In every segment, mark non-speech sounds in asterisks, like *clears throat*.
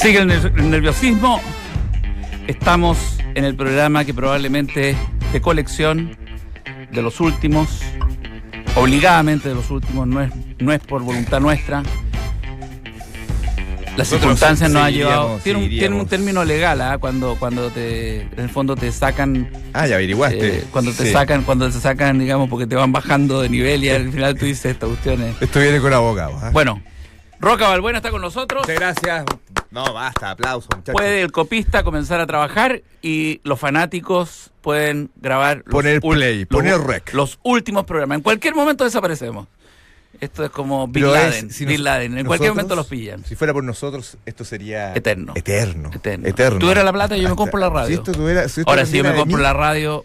Sigue el, ner- el nerviosismo. Estamos en el programa que probablemente de colección de los últimos, obligadamente de los últimos, no es, no es por voluntad nuestra. Las circunstancias nos han llevado. Tiene un, tiene un término legal, ¿ah? cuando, cuando te, en el fondo te sacan Ah, ya averiguaste. eh, cuando te Sí. sacan, cuando te sacan, digamos, porque te van bajando de nivel y al final tú dices esta cuestión es- Esto viene con abogado. ¿ah? Bueno, Roca Balbuena está con nosotros. Muchas gracias. No, basta, muchachos. Puede el copista comenzar a trabajar y los fanáticos pueden grabar los Poner play, los- poner rec. Los últimos programas. En cualquier momento desaparecemos. Esto es como Bin es- Laden. si Bin Laden. En cualquier momento los pillan. Si fuera por nosotros, esto sería. Eterno. Eterno. Eterno. Eterno. Tú eras la plata y yo me compro la radio. Si esto tuviera. Si esto Ahora, si yo me compro mí, la radio.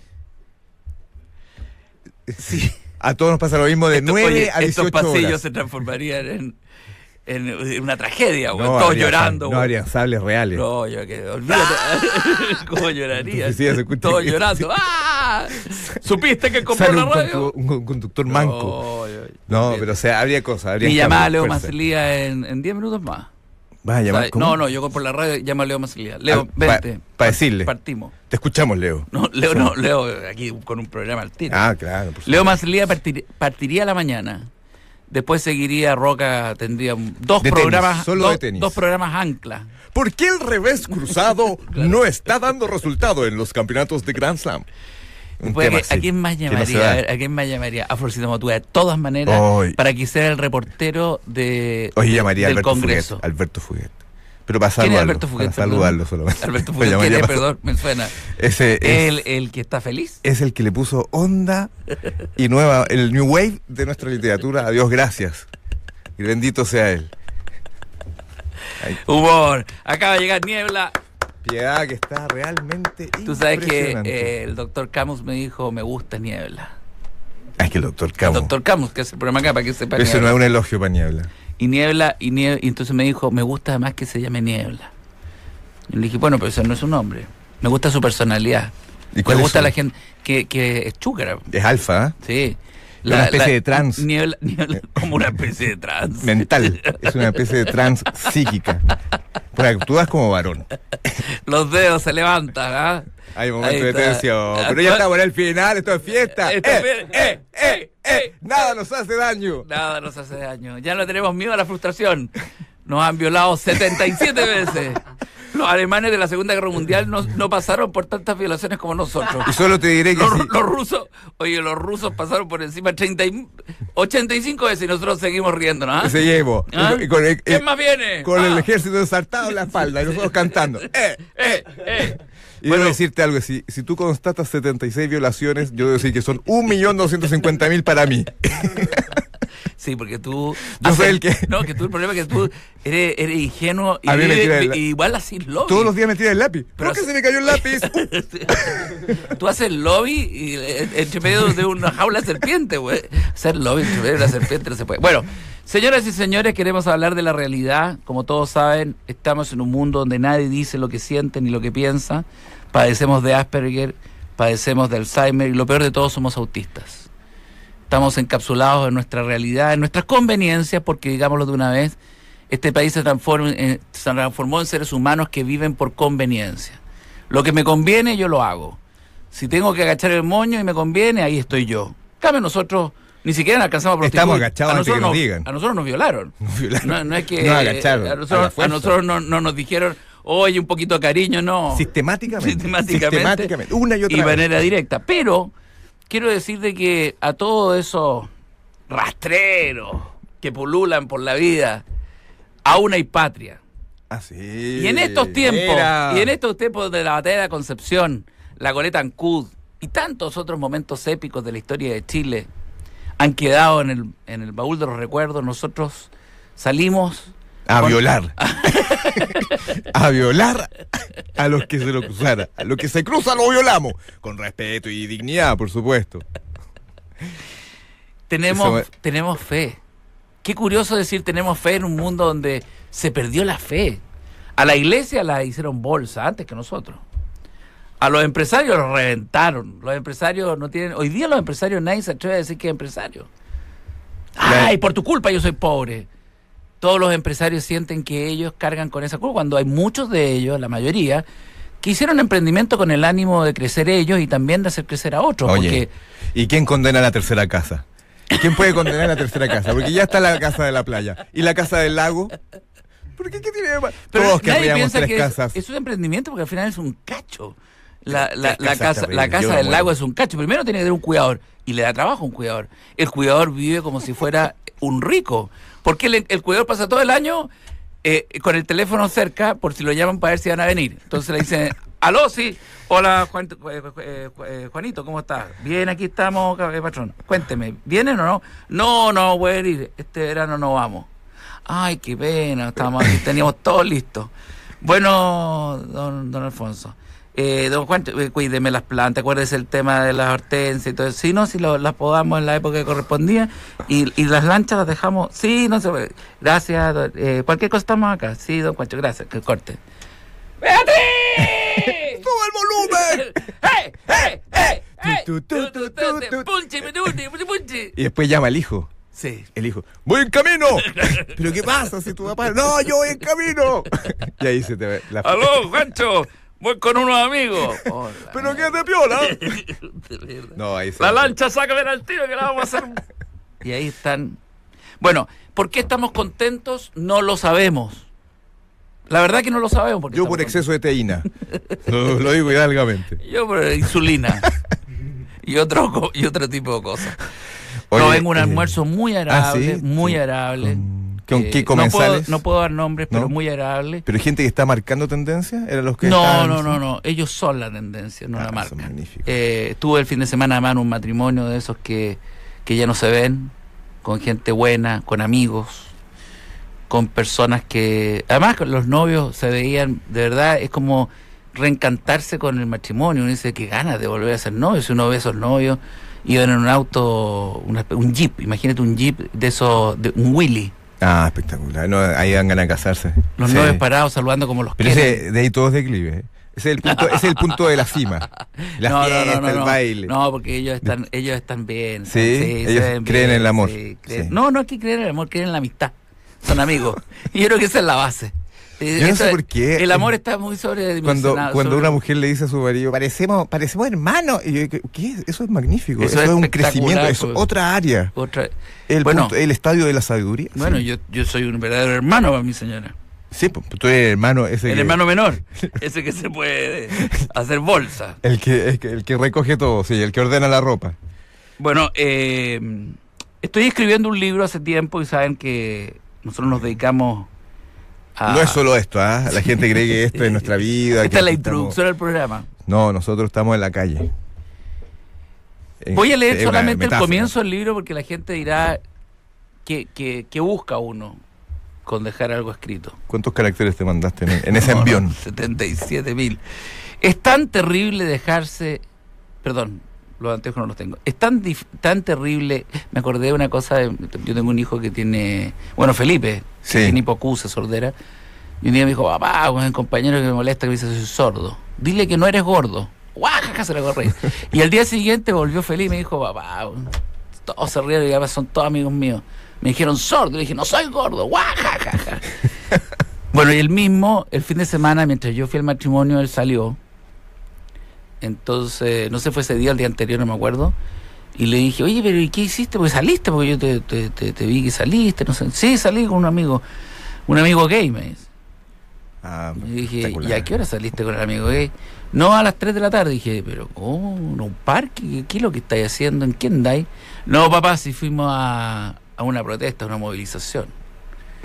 Sí. A todos nos pasa lo mismo de Esto- 9 oye, a 18 estos pasillos horas. se transformarían en, en una tragedia, güey. No Todos llorando, No habrían sables reales. No, yo que olvídate. *laughs* ¿Cómo lloraría? Escucha Todos que- llorando. ¡Ah! ¿Supiste que compró la un, radio? un con- conductor manco. No, yo- No, pero o sea, habría cosas. Habría Y llamaba a Leo. Macilía en en 10 minutos más. ¿Vas a O sea, llamar? ¿Cómo? no, no, yo compro la radio, llama a Leo Macilía. Leo, Ah, pa- vente. pa decirle. Partimos. Te escuchamos, Leo. No, Leo, no, Leo, aquí con un programa al tiro. Ah, claro. Leo partir- partiría a la mañana. Después seguiría Roca, tendría dos De tenis, programas, solo dos, de tenis. dos programas ancla. ¿Por qué el revés cruzado *laughs* no está dando resultado en los campeonatos de Grand Slam? Tema ¿a, quién más no llamaría? A, ver, ¿a quién más llamaría? A Motúa, de todas maneras, para que sea el reportero de, de- llamaría del Alberto Congreso. Fuguet. Alberto Fuguet. Pero para ¿Quién es saludarlo. Alberto Fuguet? Para perdón? saludarlo solamente. Alberto *laughs* Fuguet, Perdón, me suena. Ese es, El, el que está feliz. es el que le puso onda y nueva, el new wave de nuestra literatura. Adiós, gracias. Y bendito sea él. Ay, Humor. Acaba de llegar Niebla. piedad que está realmente Tú sabes que eh, el doctor Camus me dijo, me gusta Niebla. Ah, es que el doctor El Camo. doctor Camus, que es el programa acá, para que sepa. Eso no es un elogio para Niebla. Y Niebla, y Niebla, y entonces me dijo, me gusta además que se llame Niebla. Y le dije, bueno, pero eso no es un nombre. Me gusta su personalidad. ¿Y Me gusta su- la gente que, que es chúcara. Es alfa, ¿eh? Sí. Una especie de trans. Niebla, niebla- *laughs* como una especie de trans. mental. Es una especie de trans psíquica. Porque actúas como varón. Los dedos se levantan, ¿ah? Hay momentos de tensión. Pero ya estamos en el final, esto es fiesta. Esto es eh, fiesta. eh, eh, eh, Nada nos hace daño. Nada nos hace daño. Ya no tenemos miedo a la frustración. Nos han violado 77 veces. *laughs* Los alemanes de la Segunda Guerra Mundial no, no pasaron por tantas violaciones como nosotros. Y solo te diré que Los, sí. los rusos, oye, los rusos pasaron por encima 30 y- 85 veces y nosotros seguimos riéndonos. ¿ah? Se llevo. ¿Ah? Y con el, ¿Quién más viene? con el Ah. ejército ensartado en la espalda y nosotros cantando. *laughs* Eh, Eh, eh. Y debo decirte algo, si, si tú constatas 76 violaciones, yo debo decir que son 1.250.000 para mí. *laughs* Sí, porque tú. Yo soy el que- No, que tú el problema es que tú eres, eres ingenuo y vi- igual así lobby. Todos los días me tira el lápiz. Pero ¿Por qué se me cayó el lápiz? *laughs* Tú haces lobby y eh, entre medio de una jaula de serpiente, güey. Hacer lobby entre medio de una serpiente no se puede. Bueno, señoras y señores, queremos hablar de la realidad. Como todos saben, estamos en un mundo donde nadie dice lo que siente ni lo que piensa. Padecemos de Asperger, padecemos de Alzheimer y lo peor de todo somos autistas. Estamos encapsulados en nuestra realidad, en nuestras conveniencias, porque digámoslo de una vez, este país se, transforma en- se transformó en seres humanos que viven por conveniencia. Lo que me conviene, yo lo hago. Si tengo que agachar el moño y me conviene, ahí estoy yo. Cambio nosotros ni siquiera alcanzamos a. Estamos agachados a antes que nosotros nos nos- digan. A nosotros nos violaron. *laughs* Nos violaron. No, no es que Nos agacharon, a a nosotros, a nosotros no, no nos dijeron, oye, un poquito de cariño, no. Sistemáticamente. Sistemáticamente. Sistemáticamente. Una y otra y de manera directa. Pero quiero decir de que a todos esos rastreros que pululan por la vida, aún hay patria. Ah, sí. Y en estos tiempos, y en estos tiempos de la batalla de la Concepción, la goleta Ancud y tantos otros momentos épicos de la historia de Chile han quedado en el, en el baúl de los recuerdos, nosotros salimos A con- violar. *laughs* *laughs* a violar a los que se lo cruzara. A los que se cruzan lo violamos. Con respeto y dignidad, por supuesto. tenemos, Eso tenemos fe. Qué curioso decir tenemos fe en un mundo donde se perdió la fe. A la iglesia la hicieron bolsa antes que nosotros. A los empresarios los reventaron. Los empresarios no tienen. Hoy día los empresarios nadie se atreve a decir que es empresario. La- Ay, por tu culpa yo soy pobre. Todos los empresarios sienten que ellos cargan con esa culpa, cuando hay muchos de ellos, la mayoría, que hicieron emprendimiento con el ánimo de crecer ellos y también de hacer crecer a otros. Oye, porque ¿y quién condena la tercera casa? ¿Y quién puede condenar la tercera casa? Porque ya está la casa de la playa. ¿Y la casa del lago? ¿Por qué, qué tiene de pero Todos querríamos tres que es- casas. Es, un emprendimiento porque al final es un cacho. La, la- la casas casa, la casa del lago es un cacho. Primero tiene que tener un cuidador y le da trabajo a un cuidador. El cuidador vive como si fuera un rico. Porque el, cuidador pasa todo el año eh, con el teléfono cerca por si lo llaman para ver si van a venir. Entonces le dicen, *laughs* aló, sí, hola Juan- eh, eh, eh, Juanito, ¿cómo estás? Bien, aquí estamos, eh, patrón. Cuénteme, ¿vienen o no? No, no voy a ir, este verano no vamos. Ay, qué pena, estábamos aquí, teníamos todo listo. Bueno, don, don Alfonso, eh, don Juan, eh, cuídeme las plantas, acuérdese el tema de las hortensias y todo eso. Sí, no, si lo- las podamos en la época que correspondía y, y las lanchas las dejamos. Sí, no se puede. Gracias, don- eh, cualquier cosa estamos acá. Sí, don Juancho, gracias, que corte. ¡Beatriz! *laughs* ¡Sube el volumen! *laughs* ¡Hey, hey, hey! Y después llama al hijo. Sí. El hijo, voy en camino. *laughs* ¿Pero qué pasa si tu papá? No, yo voy en camino. Y ahí se te ve la ¡Aló, Juancho! Voy con unos amigos. *laughs* Hola. Pero qué de piola. *laughs* No, ahí La lancha, sácame al tiro que la vamos a hacer. Y ahí están. Bueno, ¿por qué estamos contentos? No lo sabemos. La verdad que no lo sabemos. por qué Yo por exceso de teína. *laughs* Lo, lo digo hidalgamente. Yo por insulina. y, otro, co- y otro tipo de cosas. Oye, no, vengo un eh, almuerzo muy agradable, ah, ¿sí? muy Sí. agradable. ¿Con- con Eh, qué no puedo, comensales? no puedo dar nombres, pero muy agradable. Pero hay gente que está marcando tendencia, eran los que No, estaban- no, no, no. Ellos son la tendencia, no Ah, la marca. Eh, estuve el fin de semana además un matrimonio de esos que, que ya no se ven, con gente buena, con amigos, con personas que... Además, los novios se veían, de verdad, es como reencantarse con el matrimonio. Uno dice que ganas de volver a ser novio. Si uno ve a esos novios, iban en un auto, una un jeep, imagínate un jeep de esos, de un Willy. Ah, espectacular. No, ahí dan ganas de casarse. Los Sí. novios parados saludando como los Pero ese, de ahí todos declive. ¿eh? Ese es el punto, ese es el punto de la cima. La no, fiesta, no, no, no, el baile. No, porque ellos están, ellos están bien. Sí, ellos creen en el amor. sí, creen- Sí. No, no es que creen en el amor, creen en la amistad. Son amigos. y *laughs* yo creo que esa es la base. Eh, Yo no sé es- por qué. El amor está muy Cuando, sobredimensionado. cuando sobre- una mujer le dice a su marido, parecemos, parecemos hermanos. Y yo, digo, ¿qué? Eso es magnífico. Eso Eso, es es un crecimiento, es pues. otra área. Otra- El, Bueno. punto- el estadio de la sabiduría. Bueno, sí. yo, yo soy un verdadero hermano para mi señora. Sí, pues, tú eres el hermano ese El que, hermano menor. *laughs* Ese que se puede hacer bolsa. el que, el que el que recoge todo, sí, el que ordena la ropa. Bueno, eh, estoy escribiendo un libro hace tiempo y saben que nosotros nos dedicamos a... No es solo esto, ¿ah? La gente cree que esto es nuestra vida. Esta es la estamos- introducción al programa. No, nosotros estamos en la calle. Voy a leer solamente el comienzo del libro porque la gente dirá que, que, que busca uno con dejar algo escrito. ¿Cuántos caracteres te mandaste en, en ese *laughs* No, envión? 77 mil. Es tan terrible dejarse. Perdón, los anteojos no los tengo. Es tan, dif- tan terrible. Me acordé de una cosa. yo tengo un hijo que tiene. Bueno, Felipe, Sí. que tiene hipoacusia, sordera. Y un día me dijo, papá, un compañero que me molesta que me dice soy sordo. Dile que no eres gordo. ¡Guajaja! Se le corre. *laughs* y al día siguiente volvió feliz y me dijo, papá, todos se rieron y ahora son todos amigos míos. Me dijeron sordo. Le dije, no soy gordo. ¡Guajaja! *laughs* Bueno, y el mismo, el fin de semana, mientras yo fui al matrimonio, él salió. Entonces, no sé, fue ese día, el día anterior, no me acuerdo. Y le dije, oye, pero ¿y qué hiciste? Porque saliste, porque yo te, te, te- te vi que saliste, no sé. Sí, salí con un amigo, un amigo gay, me dice. Ah, Y dije, ¿y a qué hora saliste con el amigo gay? No, a las 3 de la tarde. Dije, pero ¿cómo? ¿En un parque? ¿Qué, es lo que estáis haciendo? ¿En qué andáis? No, papá, si fuimos a, a una protesta, a una movilización.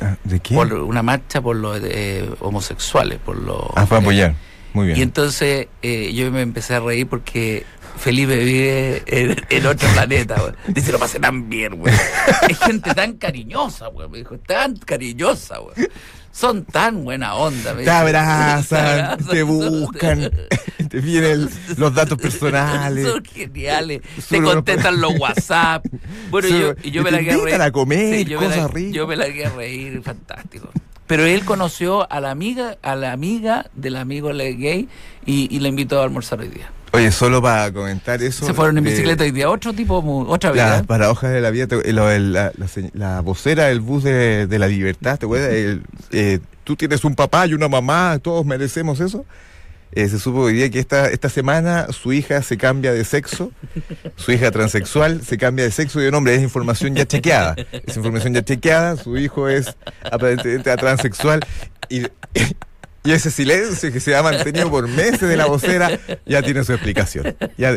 Ah, ¿De qué? Por una marcha por los eh, homosexuales, por los... Ah, fue a apoyar. Muy bien. Y entonces eh, yo me empecé a reír porque Felipe vive en, en otro *laughs* planeta, güey. Dice, lo pasé tan bien, güey. Hay gente tan cariñosa, güey. Me dijo, tan cariñosa, güey. Son tan buena onda, me te abrazan, Te buscan, te piden los datos *laughs* personales. Son geniales. Te contestan los WhatsApp. Bueno, yo, yo me la quedé a reír. a comer, yo me la- ricas. Yo me la quedé a reír, fantástico. Pero él conoció a la amiga, a la amiga del amigo le- gay y, y la invitó a almorzar hoy día. Oye, solo para comentar eso. Se fueron en eh, bicicleta hoy día, otro tipo, otra vida. Las paradojas de la vida, te- lo- el- la, la la vocera del bus de, de la libertad, ¿te acuerdas? El, eh, tú tienes un papá y una mamá, todos merecemos eso. Eh, se supo hoy día que esta, esta semana su hija se cambia de sexo, su hija transexual se cambia de sexo y de nombre, es información ya chequeada. Es información ya chequeada, su hijo es aparentemente transexual y, y ese silencio que se ha mantenido por meses de la vocera ya tiene su explicación. Ya,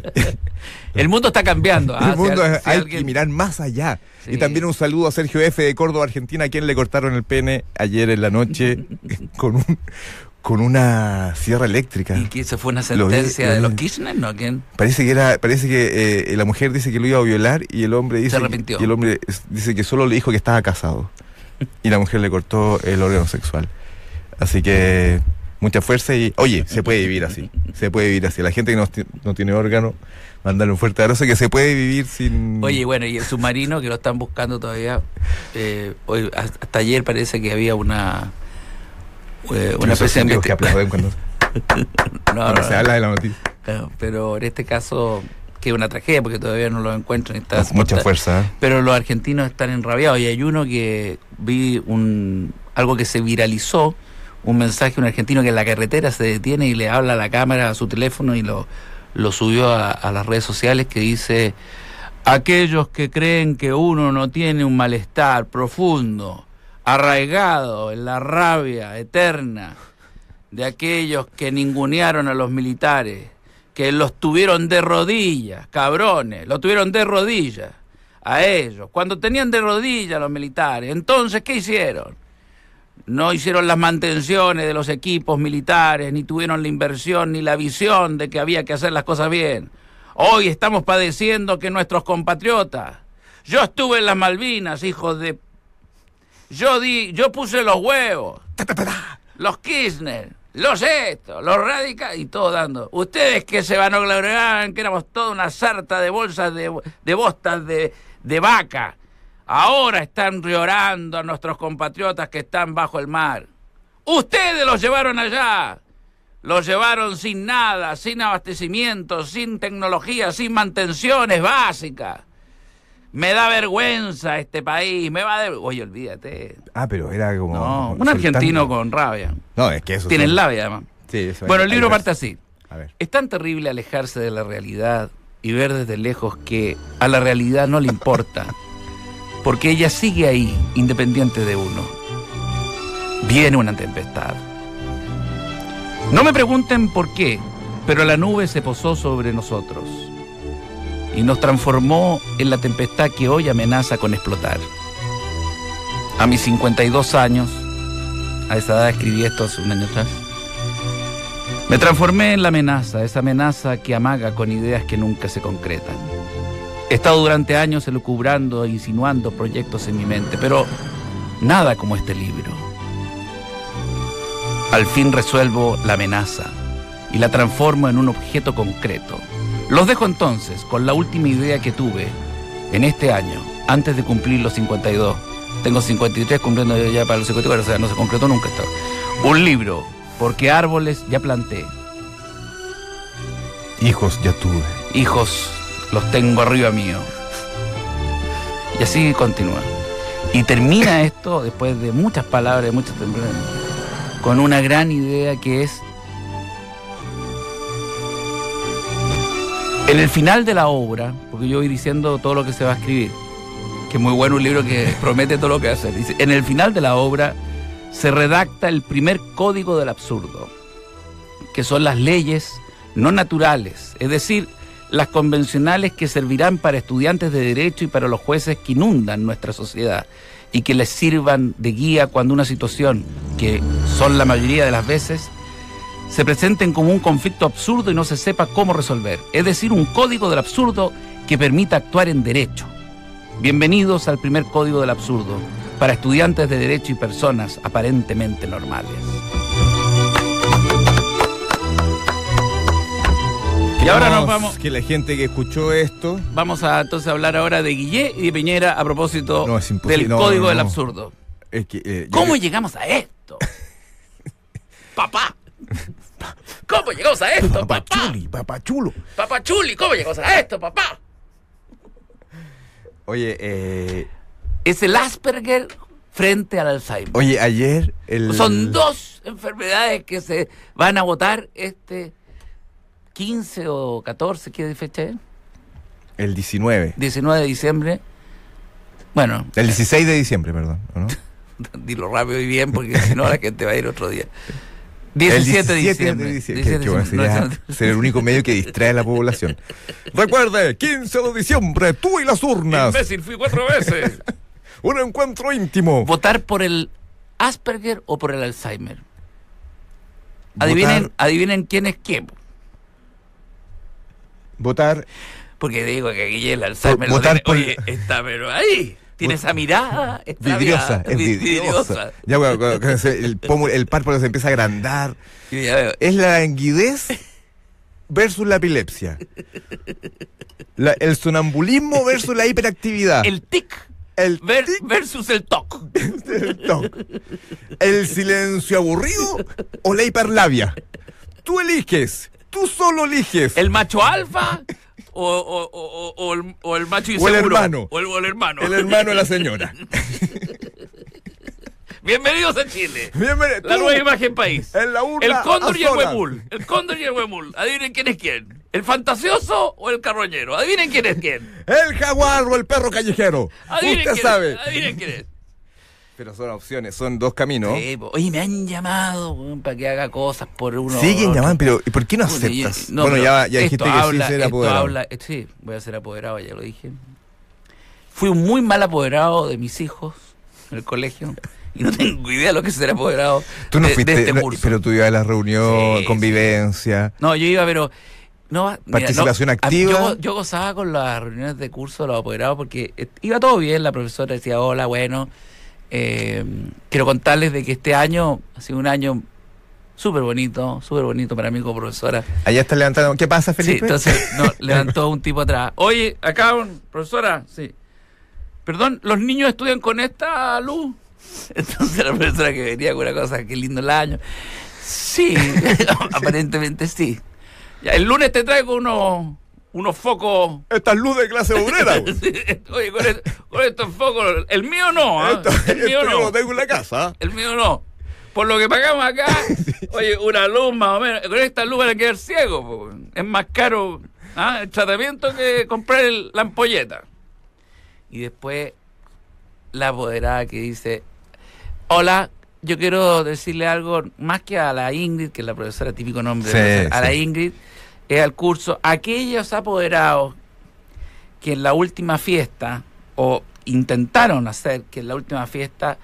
El mundo está cambiando. ah, el mundo si si hay alguien- que mirar más allá. Sí. Y también un saludo a Sergio F. de Córdoba, Argentina, a quien le cortaron el pene ayer en la noche *laughs* con un con una sierra eléctrica. Y que se fue una sentencia lo de los Kirchner, ¿no? ¿Quién? Parece que era, parece que eh, la mujer dice que lo iba a violar y el hombre dice Se arrepintió. y el hombre dice que solo le dijo que estaba casado y la mujer le cortó el órgano sexual. Así que mucha fuerza y oye, se puede vivir así, se puede vivir así. La gente que no, no tiene órgano, mandarle un fuerte abrazo que se puede vivir sin Oye, bueno, y el submarino que lo están buscando todavía. eh, hoy, hasta ayer parece que había una. Eh, una especie de que aplauden cuando, No, *laughs* cuando no, se habla de la noticia. no, pero en este caso, que es una tragedia porque todavía no lo encuentran. está- Mucha está- fuerza. ¿eh? Pero los argentinos están enrabiados y hay uno que vi un algo que se viralizó, un mensaje, un argentino que en la carretera se detiene y le habla a la cámara, a su teléfono y lo, lo subió a, a las redes sociales que dice, aquellos que creen que uno no tiene un malestar profundo, arraigado en la rabia eterna de aquellos que ningunearon a los militares, que los tuvieron de rodillas, cabrones, los tuvieron de rodillas a ellos, cuando tenían de rodillas los militares. Entonces, ¿qué hicieron? No hicieron las mantenciones de los equipos militares, ni tuvieron la inversión ni la visión de que había que hacer las cosas bien. Hoy estamos padeciendo que nuestros compatriotas, yo estuve en las Malvinas, hijos de... Yo di, yo puse los huevos, los Kirchner, los estos, los radicales y todo dando. Ustedes que se van a gloriar que éramos toda una sarta de bolsas de, de bostas de, de vaca. Ahora están llorando a nuestros compatriotas que están bajo el mar. Ustedes los llevaron allá. Los llevaron sin nada, sin abastecimiento, sin tecnología, sin mantenciones básicas. Me da vergüenza este país, me va de... Oye, olvídate. Ah, pero era como. No, un soltando. argentino con rabia. No, es que eso. Tienen son- labia, además. Sí, eso Bueno, hay- el libro parte así. A ver. Es tan terrible alejarse de la realidad y ver desde lejos que a la realidad no le importa, porque ella sigue ahí, independiente de uno. Viene una tempestad. No me pregunten por qué, pero la nube se posó sobre nosotros y nos transformó en la tempestad que hoy amenaza con explotar. A mis 52 años, a esa edad escribí esto hace un año atrás, me transformé en la amenaza, esa amenaza que amaga con ideas que nunca se concretan. He estado durante años elucubrando e insinuando proyectos en mi mente, pero nada como este libro. Al fin resuelvo la amenaza y la transformo en un objeto concreto. Los dejo entonces con la última idea que tuve en este año, antes de cumplir los 52. Tengo 53 cumpliendo ya para los 54, o sea, no se concretó nunca esto. Un libro, porque árboles ya planté, Hijos ya tuve. hijos los tengo arriba mío. Y así continúa. Y termina esto, después de muchas palabras, de muchas tempranas, con una gran idea que es, en el final de la obra, porque yo voy diciendo todo lo que se va a escribir, que es muy bueno un libro que *laughs* promete todo lo que hace, dice, en el final de la obra se redacta el primer código del absurdo, que son las leyes no naturales, es decir, las convencionales que servirán para estudiantes de derecho y para los jueces que inundan nuestra sociedad y que les sirvan de guía cuando una situación, que son la mayoría de las veces, se presenten como un conflicto absurdo y no se sepa cómo resolver. Es decir, un código del absurdo que permita actuar en derecho. Bienvenidos al primer código del absurdo para estudiantes de derecho y personas aparentemente normales. Y ahora nos vamos, Que la gente que escuchó esto. vamos a entonces hablar ahora de Guillé y de Piñera a propósito No, del No, código no, del absurdo. Es que, eh, ¿Cómo le- llegamos a esto? *laughs* Papá. ¿Cómo ¿cómo llegamos a esto, papá? Papachuli, papachulo. Papachuli, ¿cómo llegamos a esto, papá? Oye, eh, Es el Asperger frente al Alzheimer. oye, ayer el... Son dos enfermedades que se van a votar este 15 o 14, ¿qué fecha es? El 19. 19 de diciembre. Bueno, El 16 de diciembre, perdón. *laughs* dilo rápido y bien porque si no la gente va a ir otro día. *laughs* 17 de diciembre. de 17 diciembre. de bueno, diciembre. sería *laughs* ser el único medio que distrae a la población. *laughs* Recuerde, 15 de diciembre, tú y las urnas. Imbécil, fui cuatro veces. *laughs* Un encuentro íntimo. ¿Votar por el Asperger o por el Alzheimer? Adivinen, Votar- adivinen quién es quién. Votar. Porque digo que aquí el Alzheimer lo votar tiene- por- Oye, está pero ahí. Tiene esa mirada. Vidriosa, es vi- vidriosa. Ya, bueno, el, pómulo- el párpado se empieza a agrandar. Es la languidez versus la epilepsia. La- el sonambulismo versus la hiperactividad. El tic El ver- tic versus el toc. *laughs* del toc. El silencio aburrido o la hiperlabia. Tú eliges. Tú solo eliges. ¿El macho alfa o, o- o- o- el, o el macho O el hermano. O el, o el hermano. El hermano de la señora. *laughs* Bienvenidos a Chile. Bienvenido. La nueva imagen país. En la urna El cóndor y el huemul. El cóndor y el huemul. Adivinen quién es quién. ¿El fantasioso o el carroñero? Adivinen quién es quién. El jaguar o el perro callejero. Adivinen Usted quién sabe. es. Adivinen quién es. Pero son opciones, son dos caminos. Sí, po. Oye, me han llamado weón, para que haga cosas por uno. Siguen llamando, pero ¿y por qué no aceptas? no, bueno, ya, ya dijiste esto que habla, sí ser apoderado. habla- eh, sí, voy a ser apoderado, ya lo dije. Fui un muy mal apoderado de mis hijos en el colegio y no tengo idea de lo que es ser apoderado Tú no de, de fuiste, este no, curso. pero tú ibas a la reunión, Sí, convivencia. No, yo iba, pero. No, mira, Participación no, activa. Yo, yo gozaba con las reuniones de curso de los apoderados porque eh, iba todo bien. La profesora decía, hola, bueno. Eh, quiero contarles de que este año ha sido un año súper bonito, súper bonito para mí como profesora. Allá está levantando. ¿Qué pasa, Sí, Felipe? entonces *laughs* no, levantó un tipo atrás. Oye, acá, un- profesora, sí. Perdón, ¿los niños estudian con esta luz? *laughs* Entonces la profesora que venía con una cosa, qué lindo el año. Sí, *laughs* aparentemente sí. Ya, el lunes te traigo unos, unos focos. Esta es luz de clase obrera. *laughs* Oye, con, el- con estos focos, el mío no, ¿ah? Esto, el mío no. lo tengo en la casa. El mío no. Por lo que pagamos acá, *laughs* oye, una luz más o menos. Con esta luz van a quedar ciegos. po. Es más caro ¿ah? el tratamiento que comprar el- la ampolleta. Y después la apoderada que dice, hola, yo quiero decirle algo más que a la Ingrid, que es la profesora típico nombre, de Sí, profesora, a la. Ingrid, es al curso, aquellos apoderados que en la última fiesta, o intentaron hacer que en la última fiesta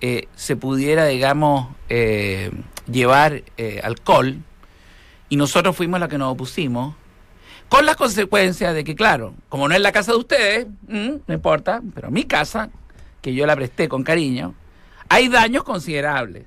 eh, se pudiera, digamos, eh, llevar eh, alcohol, y nosotros fuimos los que nos opusimos, con las consecuencias de que, claro, como no es la casa de ustedes, mm, no importa, pero mi casa, que yo la presté con cariño, hay daños considerables.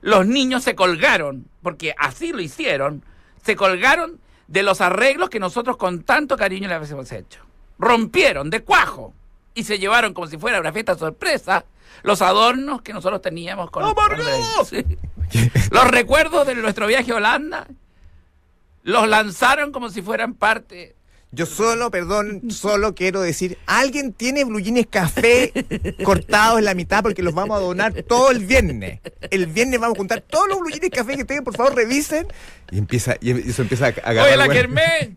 Los niños se colgaron, porque así lo hicieron, se colgaron de los arreglos que nosotros con tanto cariño les habíamos hecho. Rompieron de cuajo y se llevaron como si fuera una fiesta sorpresa los adornos que nosotros teníamos con. Sí. Los recuerdos de nuestro viaje a Holanda los lanzaron como si fueran parte. Yo solo, perdón, solo quiero decir, ¿alguien tiene blue jeans café cortados en la mitad porque los vamos a donar todo el viernes? El viernes vamos a juntar todos los blue jeans café que tengan, por favor, revisen. Y empieza, y eso empieza a agarrar. Oye, la bueno.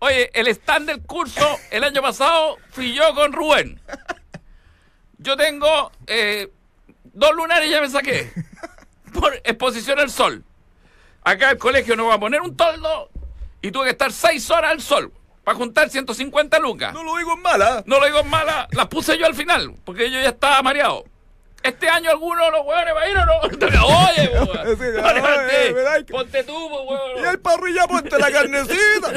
Oye, el stand del curso el año pasado fui yo con Rubén. Yo tengo eh, dos lunares ya me saqué. Por exposición al sol. Acá el colegio nos va a poner un toldo y tuve que estar seis horas al sol para juntar 150 lucas. No lo digo en mala. No lo digo en mala, las puse yo al final, porque yo ya estaba mareado. Este año alguno de los hueones va a ir o no. *laughs* Oye, *laughs* weón. Sí, No, levante. oye, *laughs* ¿verdad que- Ponte tú, weón. Y el parrilla ponte la carnecita.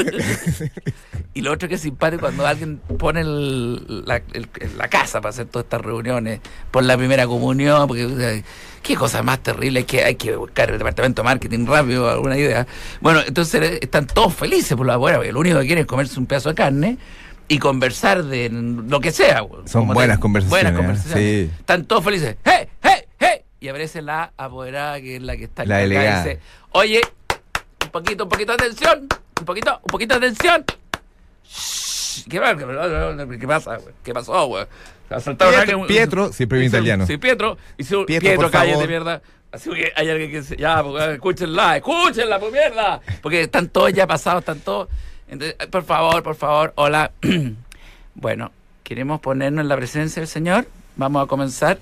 Y lo otro que es simpático cuando alguien pone el- la, el- la casa para hacer todas estas reuniones por la primera comunión, porque o sea, qué cosa más terrible, hay que, hay que buscar el departamento de marketing rápido, alguna idea. Bueno, entonces eh, están todos felices por la buena, porque lo único que quieren es comerse un pedazo de carne y conversar de lo que sea. Son buenas conversaciones, Buenas conversaciones. sí. Están todos felices. ¡Hey, hey, hey! Y aparece la apoderada que es la que está La encargada y dice, oye, un poquito, un poquito de atención, un poquito, un poquito de atención. ¿Qué, pasa? ¿Qué pasó, güey? Asaltaron a Pietro, alguien- Pietro, siempre italiano. Sí, Pietro. Dice, Pietro, Pietro, por cállate, favor. mierda. Así que hay alguien que dice, ya, pues, escúchenla, escúchenla, pues mierda. Porque están todos ya pasados, están todos. Entonces, por favor, por favor, hola. *clears throat* bueno, queremos ponernos en la presencia del Señor. Vamos a comenzar.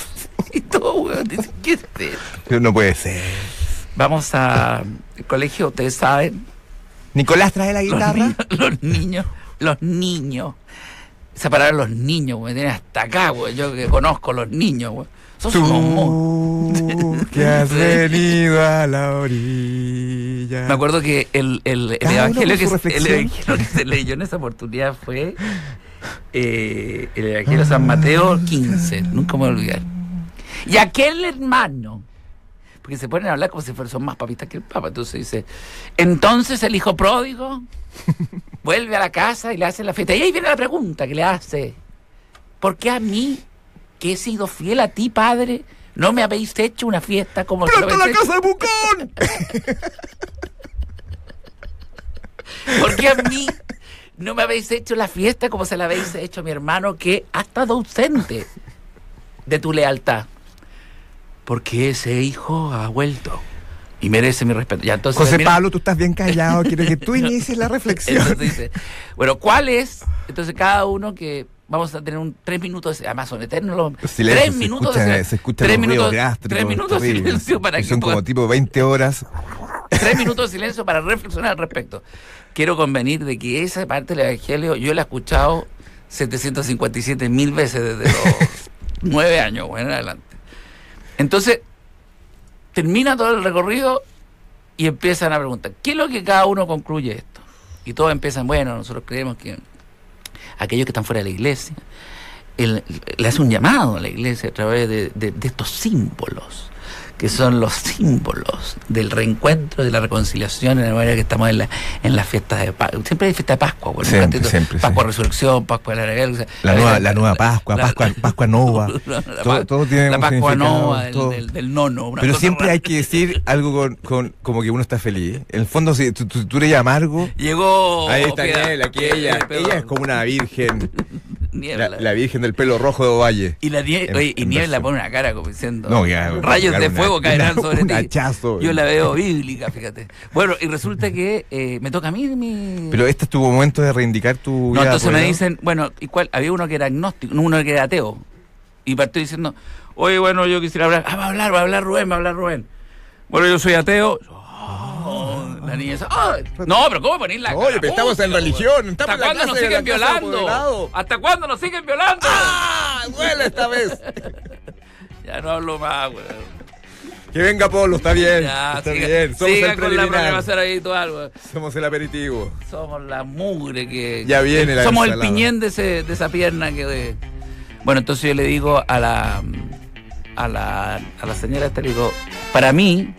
*laughs* y todo, weón, dice, ¿qué es esto? No puede ser. Vamos a el colegio, ustedes saben, Nicolás trae la los guitarra. niños, *laughs* los niños, los niños. Esa palabra los niños, güey, me tiene hasta acá, güey. Yo que conozco los niños, güey. Sos Tú *laughs* que has venido a la orilla. Me acuerdo que el, el, el que, se- evangelio que se leyó en esa oportunidad fue eh, el evangelio de San Mateo 15, nunca me voy a olvidar. Y aquel hermano, porque se ponen a hablar como si fueran más papistas que el Papa, entonces dice, entonces el hijo pródigo *laughs* vuelve a la casa y le hace la fiesta. Y ahí viene la pregunta que le hace, ¿por qué a mí, que he sido fiel a ti, padre, no me habéis hecho una fiesta como ¡Pronto la hecho? casa de Bucón! *laughs* ¿Por qué a mí no me habéis hecho la fiesta como se la habéis hecho a mi hermano que ha estado ausente de tu lealtad? Porque ese hijo ha vuelto y merece mi respeto. Ya, entonces, José mira, Pablo, tú estás bien callado. Quiero que tú *laughs* inicies la reflexión. entonces dice, bueno, ¿cuál es? Entonces cada uno que vamos a tener un tres minutos, de- además son eternos los Silencio, tres se minutos escuchan- de se escuchan tres los minutos, gástricos, tres minutos de silencio para que Son como tipo 20 horas. tres minutos de silencio para reflexionar al respecto. Quiero convenir de que esa parte del Evangelio yo la he escuchado 757 mil veces desde los *laughs* nueve años bueno, en adelante. Entonces, termina todo el recorrido y empiezan a preguntar, ¿qué es lo que cada uno concluye esto? Y todos empiezan, bueno, nosotros creemos que aquellos que están fuera de la iglesia, él, le hace un llamado a la iglesia a través de, de- de estos símbolos, que son los símbolos del reencuentro, de la reconciliación, en la manera que estamos en la, en las fiestas de Pascua. Siempre hay fiesta de Pascua, bueno, Siempre, sí. Pascua Resurrección, Pascua de la Real, La nueva, la nueva Pascua, La- Pascua, Pascua Nova. *laughs* la, Todo, todo tiene la un Pascua Nova del, del- del nono. una Pero siempre rara. hay que decir algo con, con- como que uno está feliz. En el fondo, si tú, tú, tú eres amargo. Llegó. Ahí está Piedad. Niebla, aquí ella. Pero- Ella es como una virgen. *laughs* Niebla. La, la virgen del pelo rojo de Ovalle. Y la nie- En- oye, y en Niebla versión. pone una cara como diciendo No, ya, rayos de una- fuego caerán una- sobre ti. hachazo. Yo la veo bíblica, fíjate. Bueno, y resulta que eh, me toca a mí mi. Pero este es tu momento de reivindicar tu no, entonces me pues, dicen, bueno, ¿y cuál? Había uno que era agnóstico, no, uno que era ateo. Y partió diciendo, oye, bueno, yo quisiera hablar. Ah, va a hablar, va a hablar Rubén, va a hablar Rubén. Bueno, yo soy ateo. Oh, la niña dice, "Ah, no, pero ¿cómo poner la Oye, pero estamos en religión, estamos ¿Hasta cuándo nos siguen violando? ¿Hasta cuándo nos siguen violando? ¡Ah! ¡Duele esta vez! *laughs* Ya no hablo más, güey. Que venga Polo, está bien. Ya, está siga, bien. Somos siga el con la programación habitual, güey. Somos el aperitivo. Somos la mugre que. Ya viene la Somos el piñén de, ese, de esa pierna que. De... Bueno, entonces yo le digo a la. A la, a la señora esta, le digo, para mí.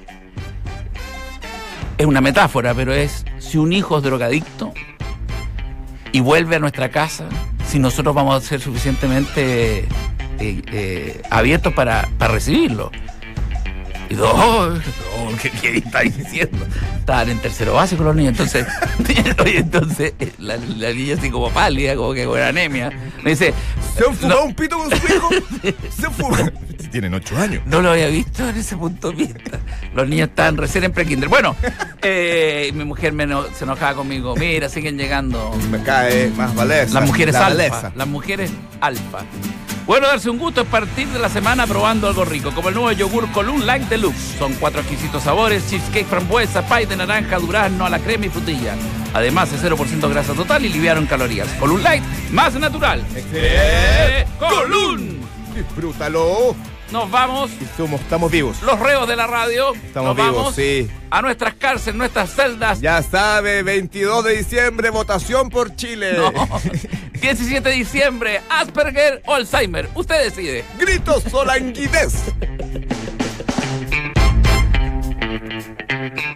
Es una metáfora, pero es si un hijo es drogadicto y vuelve a nuestra casa, si nosotros vamos a ser suficientemente eh, eh, abiertos para, para recibirlo. Y digo, oh, oh, ¿qué, qué está diciendo? Estaban en tercero básico los niños, entonces, *laughs* oye, entonces la, la niña así como pálida, como que con anemia, me dice, ¿Se han fumado no, un pito con su hijo? *laughs* ¿Se han fumado? Tienen ocho años. no lo había visto en ese punto de vista. Los niños estaban recién en prekinder. Bueno, eh, mi mujer me eno- se enojaba conmigo. Mira, siguen llegando Me cae más valesa. las mujeres la alfa. valesa. Las mujeres alfa. Bueno, darse un gusto es partir de la semana probando algo rico, como el nuevo yogur Column Light Deluxe. Son cuatro exquisitos sabores, cheesecake frambuesa, pie de naranja, durazno, a la crema y frutilla. Además, es 0% grasa total y liviano en calorías. Column Light, más natural. Eh, Column. Disfrútalo nos vamos. Estamos vivos. Los reos de la radio. Estamos vivos, sí. A nuestras cárceles, nuestras celdas. Ya sabe, 22 de diciembre, votación por Chile. 17 *laughs* de diciembre, Asperger o Alzheimer. Usted decide. Gritos o languidez.